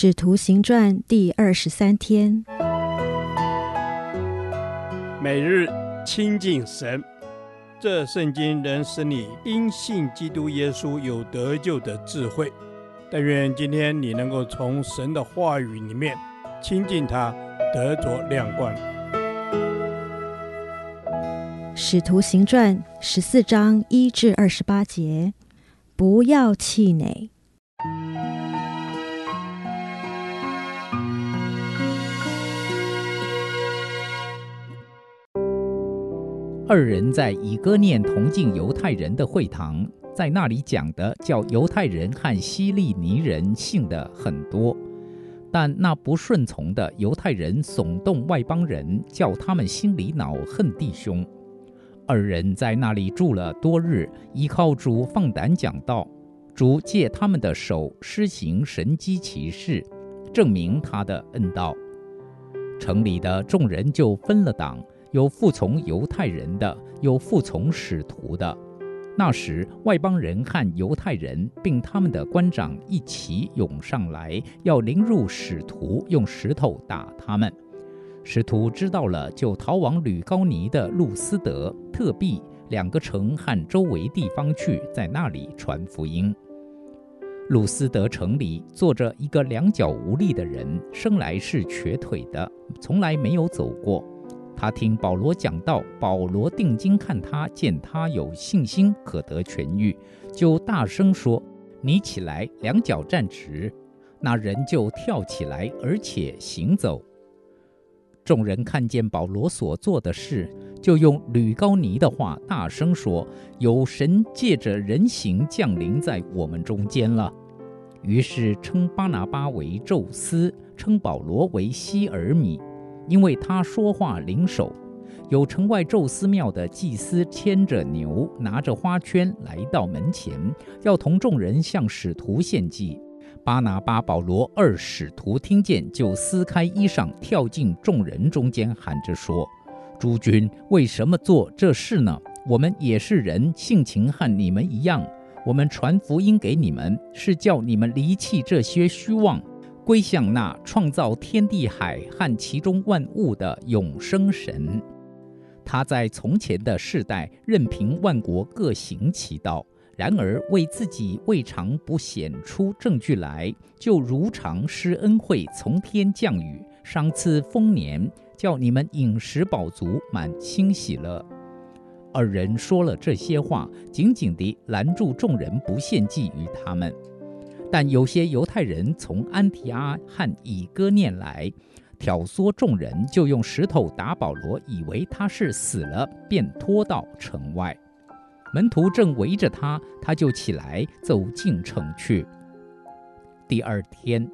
使徒行传第二十三天，每日亲近神，这圣经能使你因信基督耶稣有得救的智慧。但愿今天你能够从神的话语里面亲近他，得着亮光。使徒行传十四章一至二十八节，不要气馁。二人在以哥念同进犹太人的会堂，在那里讲的叫犹太人和希利尼人信的很多，但那不顺从的犹太人耸动外邦人，叫他们心里恼恨弟兄。二人在那里住了多日，依靠主放胆讲道，主借他们的手施行神迹奇事，证明他的恩道。城里的众人就分了党。有服从犹太人的，有服从使徒的。那时，外邦人和犹太人，并他们的官长一起涌上来，要凌辱使徒，用石头打他们。使徒知道了，就逃往吕高尼的路斯德、特庇两个城和周围地方去，在那里传福音。路斯德城里坐着一个两脚无力的人，生来是瘸腿的，从来没有走过。他听保罗讲道，保罗定睛看他，见他有信心，可得痊愈，就大声说：“你起来，两脚站直。”那人就跳起来，而且行走。众人看见保罗所做的事，就用吕高尼的话大声说：“有神借着人形降临在我们中间了。”于是称巴拿巴为宙斯，称保罗为希尔米。因为他说话灵手，有城外宙斯庙的祭司牵着牛，拿着花圈来到门前，要同众人向使徒献祭。巴拿巴、保罗二使徒听见，就撕开衣裳，跳进众人中间，喊着说：“诸君，为什么做这事呢？我们也是人，性情和你们一样。我们传福音给你们，是叫你们离弃这些虚妄。”归向那创造天地海和其中万物的永生神，他在从前的世代任凭万国各行其道，然而为自己未尝不显出证据来，就如常施恩惠，从天降雨，赏赐丰年，叫你们饮食饱足，满欣喜了。二人说了这些话，紧紧地拦住众人，不献祭于他们。但有些犹太人从安提阿和以哥念来，挑唆众人，就用石头打保罗，以为他是死了，便拖到城外。门徒正围着他，他就起来走进城去。第二天，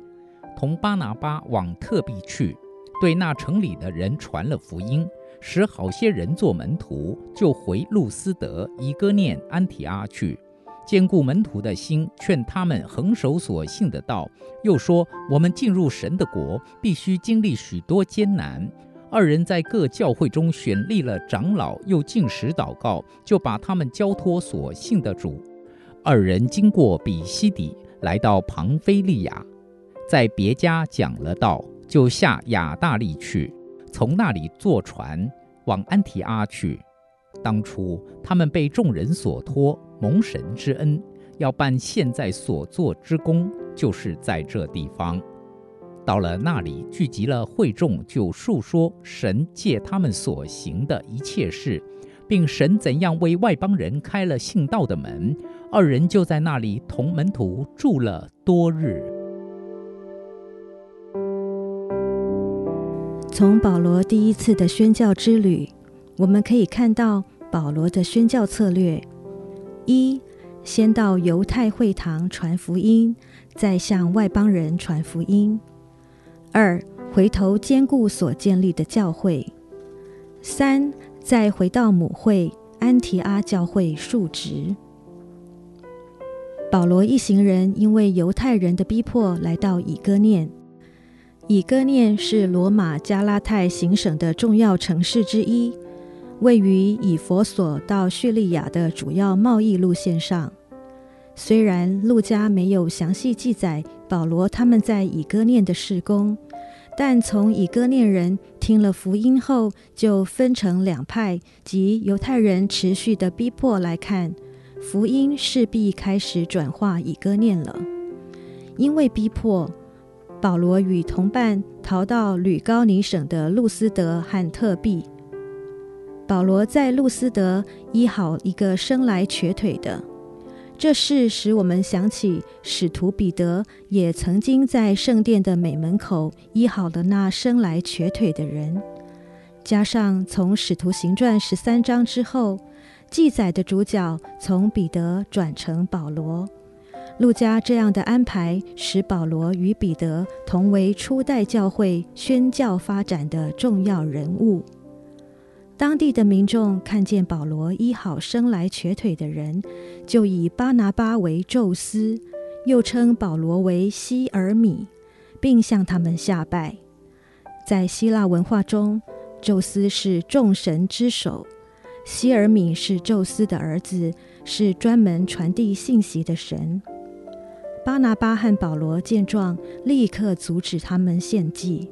同巴拿巴往特庇去，对那城里的人传了福音，使好些人做门徒，就回路斯德、以哥念、安提阿去。兼顾门徒的心，劝他们恒守所信的道。又说：我们进入神的国，必须经历许多艰难。二人在各教会中选立了长老，又进食祷告，就把他们交托所信的主。二人经过比西底，来到庞菲利亚，在别家讲了道，就下亚大利去，从那里坐船往安提阿去。当初他们被众人所托，蒙神之恩，要办现在所做之功，就是在这地方。到了那里，聚集了会众，就述说神借他们所行的一切事，并神怎样为外邦人开了信道的门。二人就在那里同门徒住了多日。从保罗第一次的宣教之旅，我们可以看到保罗的宣教策略。一，先到犹太会堂传福音，再向外邦人传福音。二，回头坚固所建立的教会。三，再回到母会安提阿教会述职。保罗一行人因为犹太人的逼迫，来到以哥念。以哥念是罗马加拉太行省的重要城市之一。位于以弗所到叙利亚的主要贸易路线上，虽然路加没有详细记载保罗他们在以哥念的事工，但从以哥念人听了福音后就分成两派，及犹太人持续的逼迫来看，福音势必开始转化以哥念了。因为逼迫，保罗与同伴逃到吕高尼省的路斯德和特庇。保罗在路斯德医好一个生来瘸腿的。这事使我们想起使徒彼得也曾经在圣殿的美门口医好了那生来瘸腿的人。加上从使徒行传十三章之后记载的主角从彼得转成保罗，路加这样的安排使保罗与彼得同为初代教会宣教发展的重要人物。当地的民众看见保罗医好生来瘸腿的人，就以巴拿巴为宙斯，又称保罗为希尔米，并向他们下拜。在希腊文化中，宙斯是众神之首，希尔米是宙斯的儿子，是专门传递信息的神。巴拿巴和保罗见状，立刻阻止他们献祭。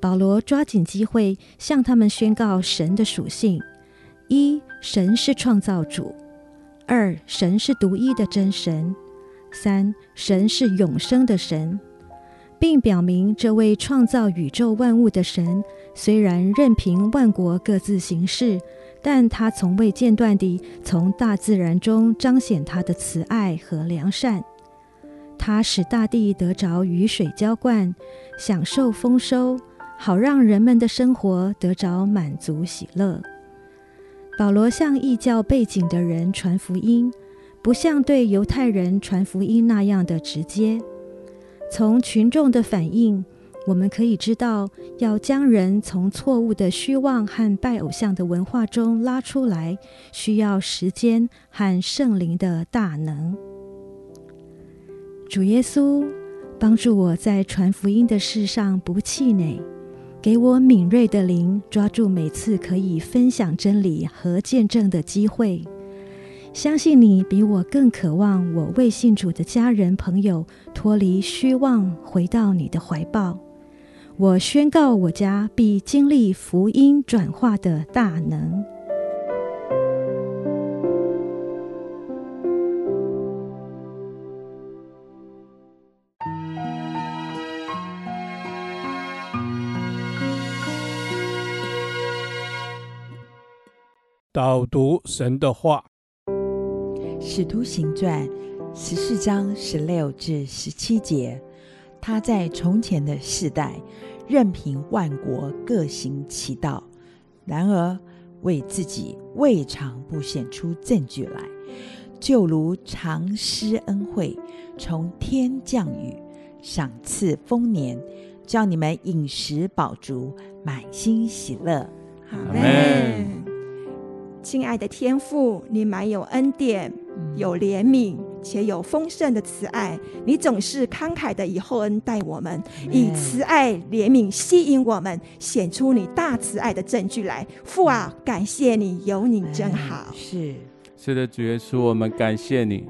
保罗抓紧机会向他们宣告神的属性：一、神是创造主；二、神是独一的真神；三、神是永生的神，并表明这位创造宇宙万物的神，虽然任凭万国各自行事，但他从未间断地从大自然中彰显他的慈爱和良善。他使大地得着雨水浇灌，享受丰收。好让人们的生活得着满足喜乐。保罗向异教背景的人传福音，不像对犹太人传福音那样的直接。从群众的反应，我们可以知道，要将人从错误的虚妄和拜偶像的文化中拉出来，需要时间和圣灵的大能。主耶稣，帮助我在传福音的事上不气馁。给我敏锐的灵，抓住每次可以分享真理和见证的机会。相信你比我更渴望我未信主的家人朋友脱离虚妄，回到你的怀抱。我宣告，我家必经历福音转化的大能。导读神的话，《使徒行传》十四章十六至十七节，他在从前的世代，任凭万国各行其道，然而为自己未尝不显出证据来，就如常施恩惠，从天降雨，赏赐丰年，叫你们饮食饱足，满心喜乐。阿们。亲爱的天父，你满有恩典，有怜悯，且有丰盛的慈爱。你总是慷慨的以厚恩待我们，以慈爱怜悯吸引我们，显出你大慈爱的证据来。父啊，感谢你，有你真好。是，是的，主耶稣，我们感谢你。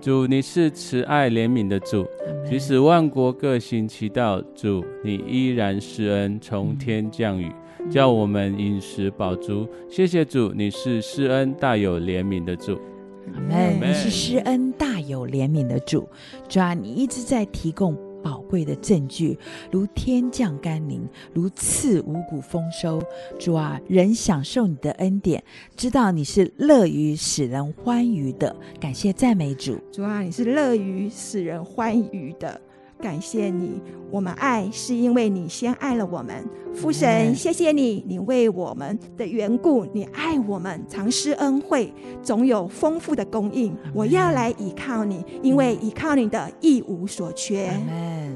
主，你是慈爱怜悯的主，即使万国各行其道，主，你依然施恩，从天降雨。叫我们饮食饱足，谢谢主，你是施恩大有怜悯的主。阿门。你是施恩大有怜悯的主，主啊，你一直在提供宝贵的证据，如天降甘霖，如赐五谷丰收。主啊，人享受你的恩典，知道你是乐于使人欢愉的。感谢赞美主。主啊，你是乐于使人欢愉的。感谢你，我们爱是因为你先爱了我们。父神，谢谢你，你为我们的缘故，你爱我们，常施恩惠，总有丰富的供应。我要来依靠你，因为依靠你的一无所缺。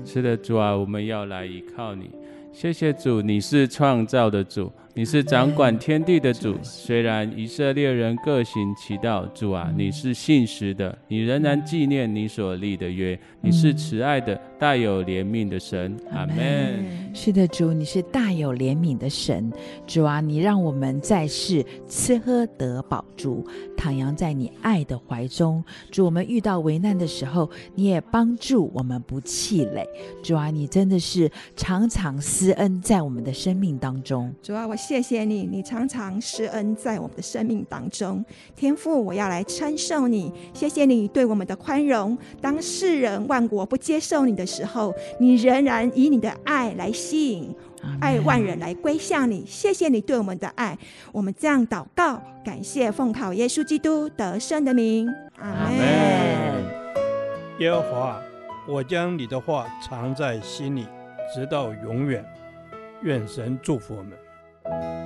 是的，主啊，我们要来依靠你。谢谢主，你是创造的主，你是掌管天地的主。虽然以色列人各行其道，主啊，你是信实的，你仍然纪念你所立的约。你是慈爱的，大有怜悯的神。阿门。是的，主，你是大有怜悯的神。主啊，你让我们在世吃喝得饱足，徜徉在你爱的怀中。主，我们遇到危难的时候，你也帮助我们不气馁。主啊，你真的是常常施恩在我们的生命当中。主啊，我谢谢你，你常常施恩在我们的生命当中。天父，我要来称颂你，谢谢你对我们的宽容。当世人万国不接受你的时候，你仍然以你的爱来吸引爱万人来归向你。谢谢你对我们的爱，我们这样祷告，感谢奉靠耶稣基督得胜的名。阿门。耶和华，我将你的话藏在心里，直到永远。愿神祝福我们。Thank you.